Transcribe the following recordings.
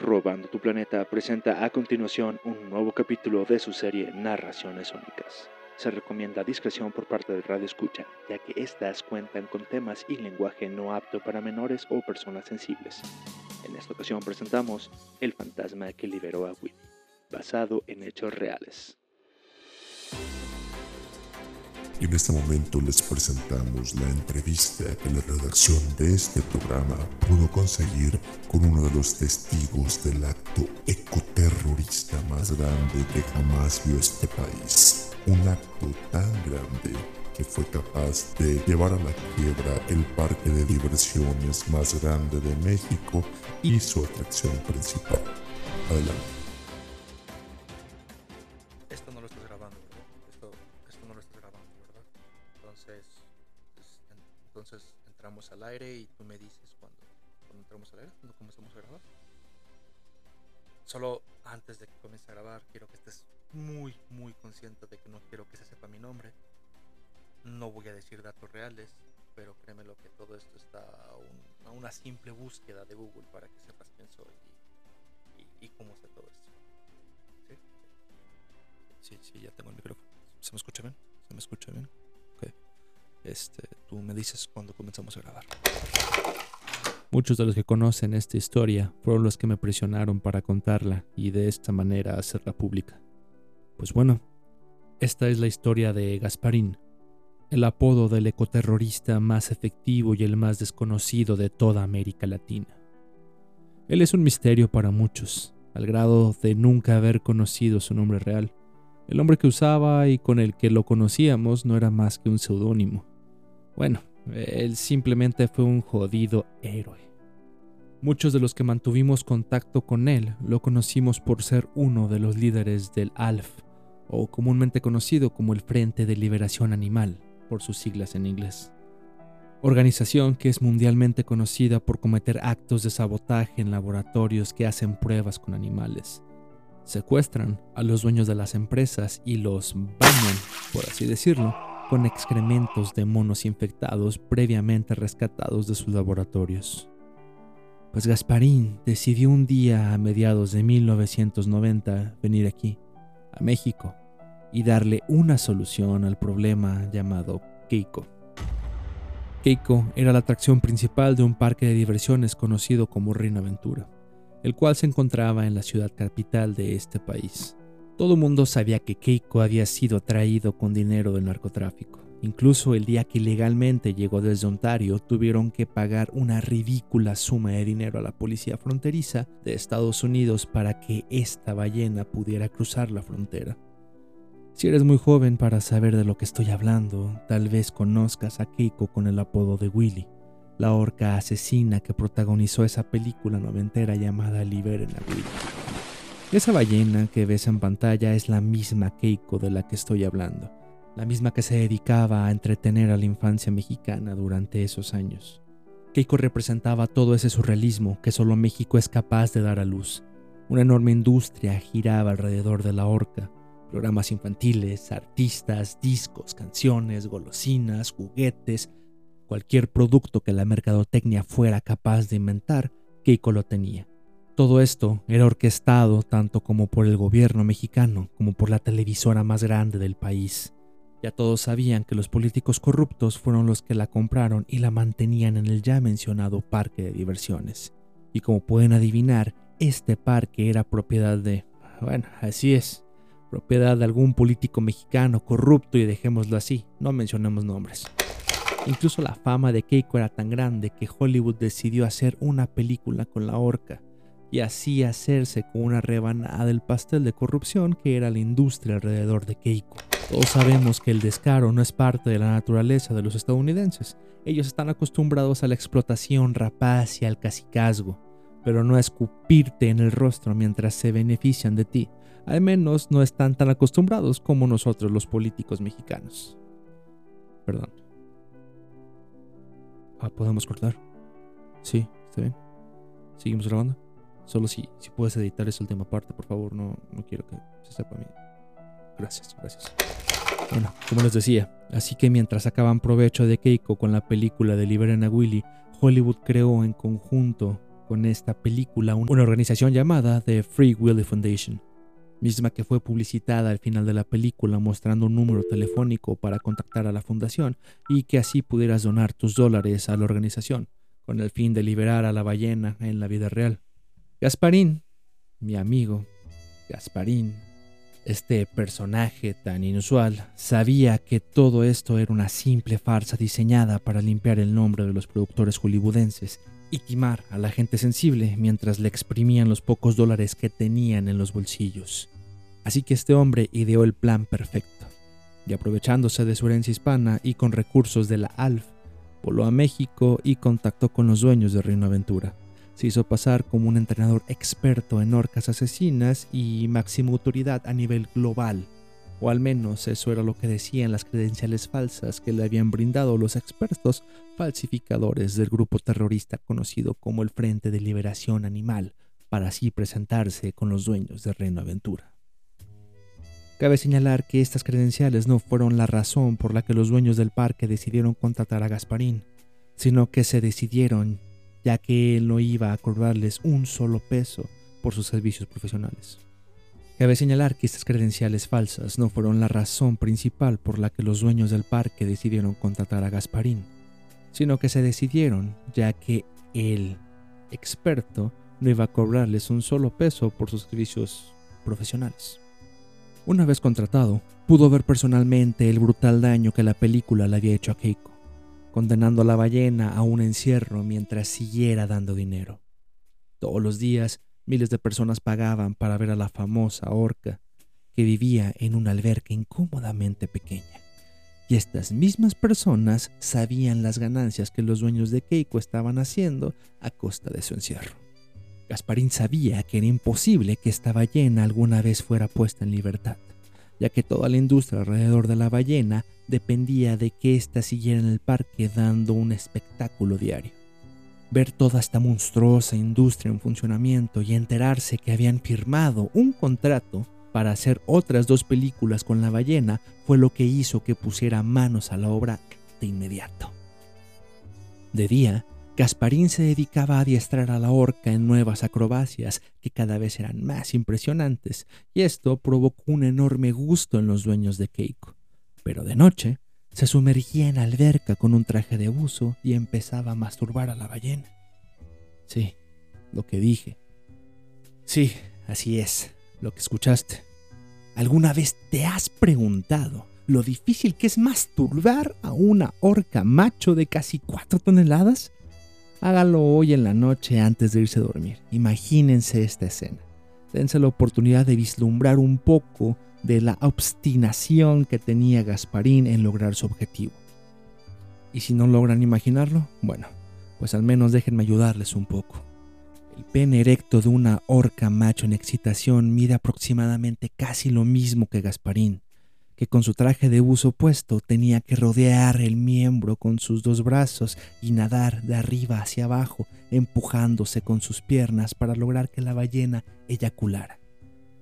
Robando tu Planeta presenta a continuación un nuevo capítulo de su serie Narraciones Sónicas. Se recomienda discreción por parte del radio escucha, ya que estas cuentan con temas y lenguaje no apto para menores o personas sensibles. En esta ocasión presentamos El fantasma que liberó a Will, basado en hechos reales. Y en este momento les presentamos la entrevista que la redacción de este programa pudo conseguir con uno de los testigos del acto ecoterrorista más grande que jamás vio este país. Un acto tan grande que fue capaz de llevar a la quiebra el parque de diversiones más grande de México y su atracción principal. Adelante. Al aire y tú me dices cuando, entramos al aire, cuando comenzamos a grabar. Solo antes de que comience a grabar, quiero que estés muy, muy consciente de que no quiero que se sepa mi nombre. No voy a decir datos reales, pero créeme lo que todo esto está a, una simple búsqueda de Google para que sepas quién soy y, cómo está todo esto. ¿Sí? sí, ya tengo el micrófono. ¿Se me escucha bien? ¿Se me escucha bien? Este, tú me dices cuando comenzamos a grabar. Muchos de los que conocen esta historia fueron los que me presionaron para contarla y de esta manera hacerla pública. Pues bueno, esta es la historia de Gasparín, el apodo del ecoterrorista más efectivo y el más desconocido de toda América Latina. Él es un misterio para muchos, al grado de nunca haber conocido su nombre real. El nombre que usaba y con el que lo conocíamos no era más que un seudónimo. Bueno, él simplemente fue un jodido héroe. Muchos de los que mantuvimos contacto con él lo conocimos por ser uno de los líderes del ALF, o comúnmente conocido como el Frente de Liberación Animal, por sus siglas en inglés. Organización que es mundialmente conocida por cometer actos de sabotaje en laboratorios que hacen pruebas con animales. Secuestran a los dueños de las empresas y los bañan, por así decirlo, con excrementos de monos infectados previamente rescatados de sus laboratorios. Pues Gasparín decidió un día a mediados de 1990 venir aquí, a México, y darle una solución al problema llamado Keiko. Keiko era la atracción principal de un parque de diversiones conocido como Reina Aventura, el cual se encontraba en la ciudad capital de este país. Todo el mundo sabía que Keiko había sido traído con dinero del narcotráfico. Incluso el día que ilegalmente llegó desde Ontario, tuvieron que pagar una ridícula suma de dinero a la policía fronteriza de Estados Unidos para que esta ballena pudiera cruzar la frontera. Si eres muy joven para saber de lo que estoy hablando, tal vez conozcas a Keiko con el apodo de Willy, la orca asesina que protagonizó esa película noventera llamada Liberen a Willy. Esa ballena que ves en pantalla es la misma Keiko de la que estoy hablando, la misma que se dedicaba a entretener a la infancia mexicana durante esos años. Keiko representaba todo ese surrealismo que solo México es capaz de dar a luz. Una enorme industria giraba alrededor de la orca, programas infantiles, artistas, discos, canciones, golosinas, juguetes, cualquier producto que la mercadotecnia fuera capaz de inventar, Keiko lo tenía. Todo esto era orquestado tanto como por el gobierno mexicano como por la televisora más grande del país. Ya todos sabían que los políticos corruptos fueron los que la compraron y la mantenían en el ya mencionado parque de diversiones. Y como pueden adivinar, este parque era propiedad de... Bueno, así es, propiedad de algún político mexicano corrupto y dejémoslo así, no mencionemos nombres. Incluso la fama de Keiko era tan grande que Hollywood decidió hacer una película con la horca y así hacerse con una rebanada del pastel de corrupción que era la industria alrededor de Keiko. Todos sabemos que el descaro no es parte de la naturaleza de los estadounidenses. Ellos están acostumbrados a la explotación rapaz y al cacicazgo, pero no a escupirte en el rostro mientras se benefician de ti. Al menos no están tan acostumbrados como nosotros los políticos mexicanos. Perdón. Ah, ¿podemos cortar? Sí, está bien. ¿Seguimos grabando? Solo si, si puedes editar esa última parte, por favor, no, no quiero que se sepa a mí. Gracias, gracias. Bueno, como les decía, así que mientras sacaban provecho de Keiko con la película de Liberen a Willy, Hollywood creó en conjunto con esta película una organización llamada The Free Willy Foundation, misma que fue publicitada al final de la película mostrando un número telefónico para contactar a la fundación y que así pudieras donar tus dólares a la organización, con el fin de liberar a la ballena en la vida real. Gasparín, mi amigo, Gasparín, este personaje tan inusual sabía que todo esto era una simple farsa diseñada para limpiar el nombre de los productores hollywoodenses y timar a la gente sensible mientras le exprimían los pocos dólares que tenían en los bolsillos. Así que este hombre ideó el plan perfecto, y aprovechándose de su herencia hispana y con recursos de la ALF, voló a México y contactó con los dueños de Reino Aventura se hizo pasar como un entrenador experto en orcas asesinas y máxima autoridad a nivel global. O al menos eso era lo que decían las credenciales falsas que le habían brindado los expertos falsificadores del grupo terrorista conocido como el Frente de Liberación Animal, para así presentarse con los dueños de Reino Aventura. Cabe señalar que estas credenciales no fueron la razón por la que los dueños del parque decidieron contratar a Gasparín, sino que se decidieron ya que él no iba a cobrarles un solo peso por sus servicios profesionales. Cabe señalar que estas credenciales falsas no fueron la razón principal por la que los dueños del parque decidieron contratar a Gasparín, sino que se decidieron ya que el experto no iba a cobrarles un solo peso por sus servicios profesionales. Una vez contratado, pudo ver personalmente el brutal daño que la película le había hecho a Keiko condenando a la ballena a un encierro mientras siguiera dando dinero. Todos los días miles de personas pagaban para ver a la famosa orca que vivía en una alberca incómodamente pequeña. Y estas mismas personas sabían las ganancias que los dueños de Keiko estaban haciendo a costa de su encierro. Gasparín sabía que era imposible que esta ballena alguna vez fuera puesta en libertad ya que toda la industria alrededor de la ballena dependía de que ésta siguiera en el parque dando un espectáculo diario. Ver toda esta monstruosa industria en funcionamiento y enterarse que habían firmado un contrato para hacer otras dos películas con la ballena fue lo que hizo que pusiera manos a la obra de inmediato. De día, Gasparín se dedicaba a adiestrar a la orca en nuevas acrobacias que cada vez eran más impresionantes, y esto provocó un enorme gusto en los dueños de Keiko. Pero de noche, se sumergía en alberca con un traje de buzo y empezaba a masturbar a la ballena. Sí, lo que dije. Sí, así es, lo que escuchaste. ¿Alguna vez te has preguntado lo difícil que es masturbar a una orca macho de casi cuatro toneladas? Hágalo hoy en la noche antes de irse a dormir. Imagínense esta escena. Dense la oportunidad de vislumbrar un poco de la obstinación que tenía Gasparín en lograr su objetivo. Y si no logran imaginarlo, bueno, pues al menos déjenme ayudarles un poco. El pene erecto de una orca macho en excitación mide aproximadamente casi lo mismo que Gasparín, que con su traje de buzo puesto tenía que rodear el miembro con sus dos brazos y nadar de arriba hacia abajo, empujándose con sus piernas para lograr que la ballena eyaculara.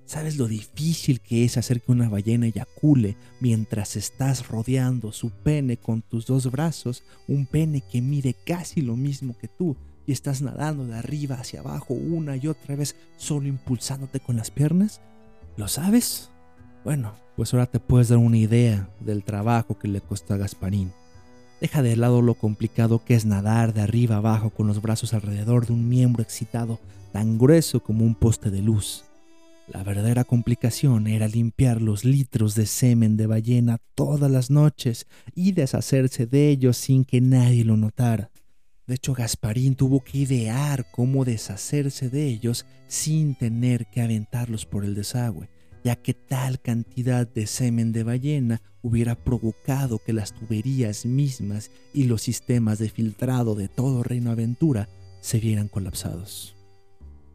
¿Sabes lo difícil que es hacer que una ballena eyacule mientras estás rodeando su pene con tus dos brazos, un pene que mide casi lo mismo que tú, y estás nadando de arriba hacia abajo una y otra vez solo impulsándote con las piernas? ¿Lo sabes? Bueno, pues ahora te puedes dar una idea del trabajo que le costó a Gasparín. Deja de lado lo complicado que es nadar de arriba abajo con los brazos alrededor de un miembro excitado tan grueso como un poste de luz. La verdadera complicación era limpiar los litros de semen de ballena todas las noches y deshacerse de ellos sin que nadie lo notara. De hecho, Gasparín tuvo que idear cómo deshacerse de ellos sin tener que aventarlos por el desagüe ya que tal cantidad de semen de ballena hubiera provocado que las tuberías mismas y los sistemas de filtrado de todo Reino Aventura se vieran colapsados.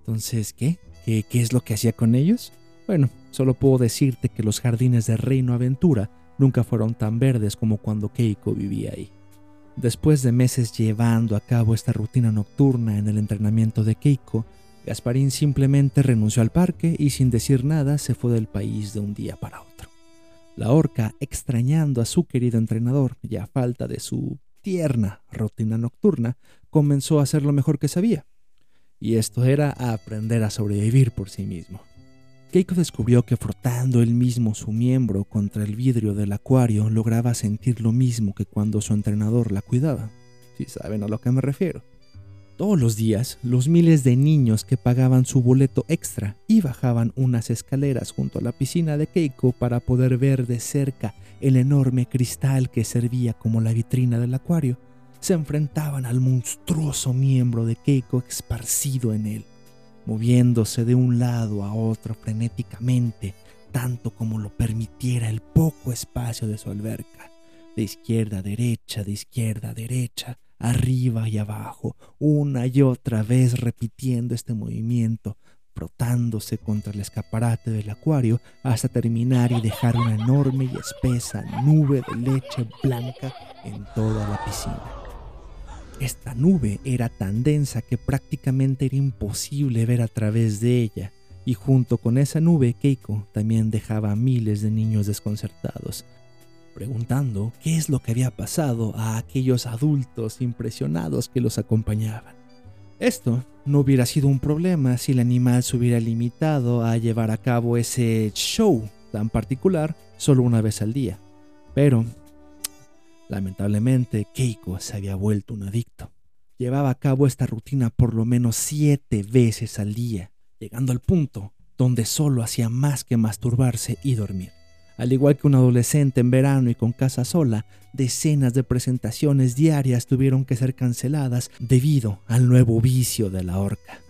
Entonces, ¿qué? ¿qué? ¿Qué es lo que hacía con ellos? Bueno, solo puedo decirte que los jardines de Reino Aventura nunca fueron tan verdes como cuando Keiko vivía ahí. Después de meses llevando a cabo esta rutina nocturna en el entrenamiento de Keiko, Gasparín simplemente renunció al parque y sin decir nada se fue del país de un día para otro. La orca, extrañando a su querido entrenador y a falta de su tierna rutina nocturna, comenzó a hacer lo mejor que sabía. y esto era aprender a sobrevivir por sí mismo. Keiko descubrió que frotando él mismo su miembro contra el vidrio del acuario lograba sentir lo mismo que cuando su entrenador la cuidaba, si saben a lo que me refiero. Todos los días, los miles de niños que pagaban su boleto extra y bajaban unas escaleras junto a la piscina de Keiko para poder ver de cerca el enorme cristal que servía como la vitrina del acuario, se enfrentaban al monstruoso miembro de Keiko esparcido en él moviéndose de un lado a otro frenéticamente, tanto como lo permitiera el poco espacio de su alberca, de izquierda a derecha, de izquierda a derecha, arriba y abajo, una y otra vez repitiendo este movimiento, frotándose contra el escaparate del acuario hasta terminar y dejar una enorme y espesa nube de leche blanca en toda la piscina. Esta nube era tan densa que prácticamente era imposible ver a través de ella, y junto con esa nube Keiko también dejaba a miles de niños desconcertados, preguntando qué es lo que había pasado a aquellos adultos impresionados que los acompañaban. Esto no hubiera sido un problema si el animal se hubiera limitado a llevar a cabo ese show tan particular solo una vez al día, pero Lamentablemente, Keiko se había vuelto un adicto. Llevaba a cabo esta rutina por lo menos siete veces al día, llegando al punto donde solo hacía más que masturbarse y dormir. Al igual que un adolescente en verano y con casa sola, decenas de presentaciones diarias tuvieron que ser canceladas debido al nuevo vicio de la horca.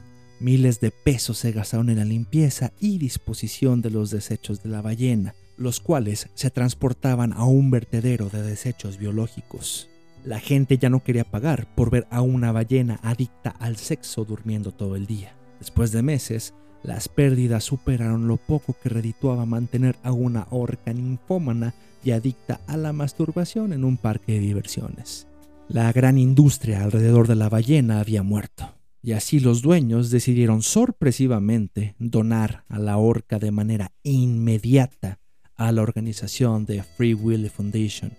Miles de pesos se gastaron en la limpieza y disposición de los desechos de la ballena, los cuales se transportaban a un vertedero de desechos biológicos. La gente ya no quería pagar por ver a una ballena adicta al sexo durmiendo todo el día. Después de meses, las pérdidas superaron lo poco que redituaba mantener a una orca ninfómana y adicta a la masturbación en un parque de diversiones. La gran industria alrededor de la ballena había muerto, y así los dueños decidieron sorpresivamente donar a la orca de manera inmediata a la organización de Free Willy Foundation,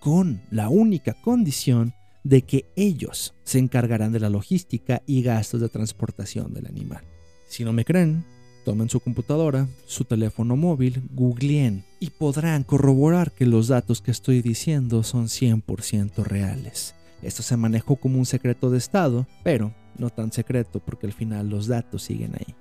con la única condición de que ellos se encargarán de la logística y gastos de transportación del animal. Si no me creen, tomen su computadora, su teléfono móvil, googleen y podrán corroborar que los datos que estoy diciendo son 100% reales. Esto se manejó como un secreto de Estado, pero no tan secreto porque al final los datos siguen ahí.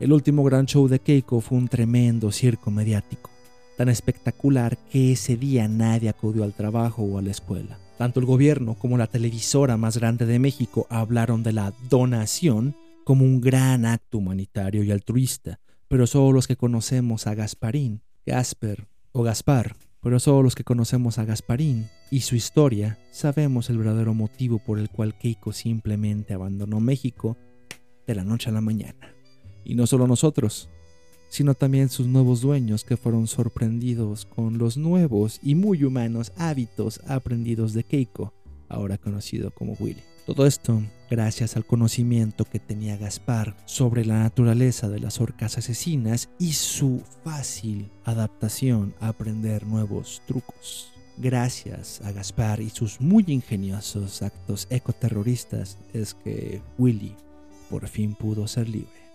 El último gran show de Keiko fue un tremendo circo mediático tan espectacular que ese día nadie acudió al trabajo o a la escuela. Tanto el gobierno como la televisora más grande de México hablaron de la donación como un gran acto humanitario y altruista, pero solo los que conocemos a Gasparín, Gasper o Gaspar, pero solo los que conocemos a Gasparín y su historia sabemos el verdadero motivo por el cual Keiko simplemente abandonó México de la noche a la mañana. Y no solo nosotros, sino también sus nuevos dueños que fueron sorprendidos con los nuevos y muy humanos hábitos aprendidos de Keiko, ahora conocido como Willy. Todo esto gracias al conocimiento que tenía Gaspar sobre la naturaleza de las orcas asesinas y su fácil adaptación a aprender nuevos trucos. Gracias a Gaspar y sus muy ingeniosos actos ecoterroristas es que Willy por fin pudo ser libre.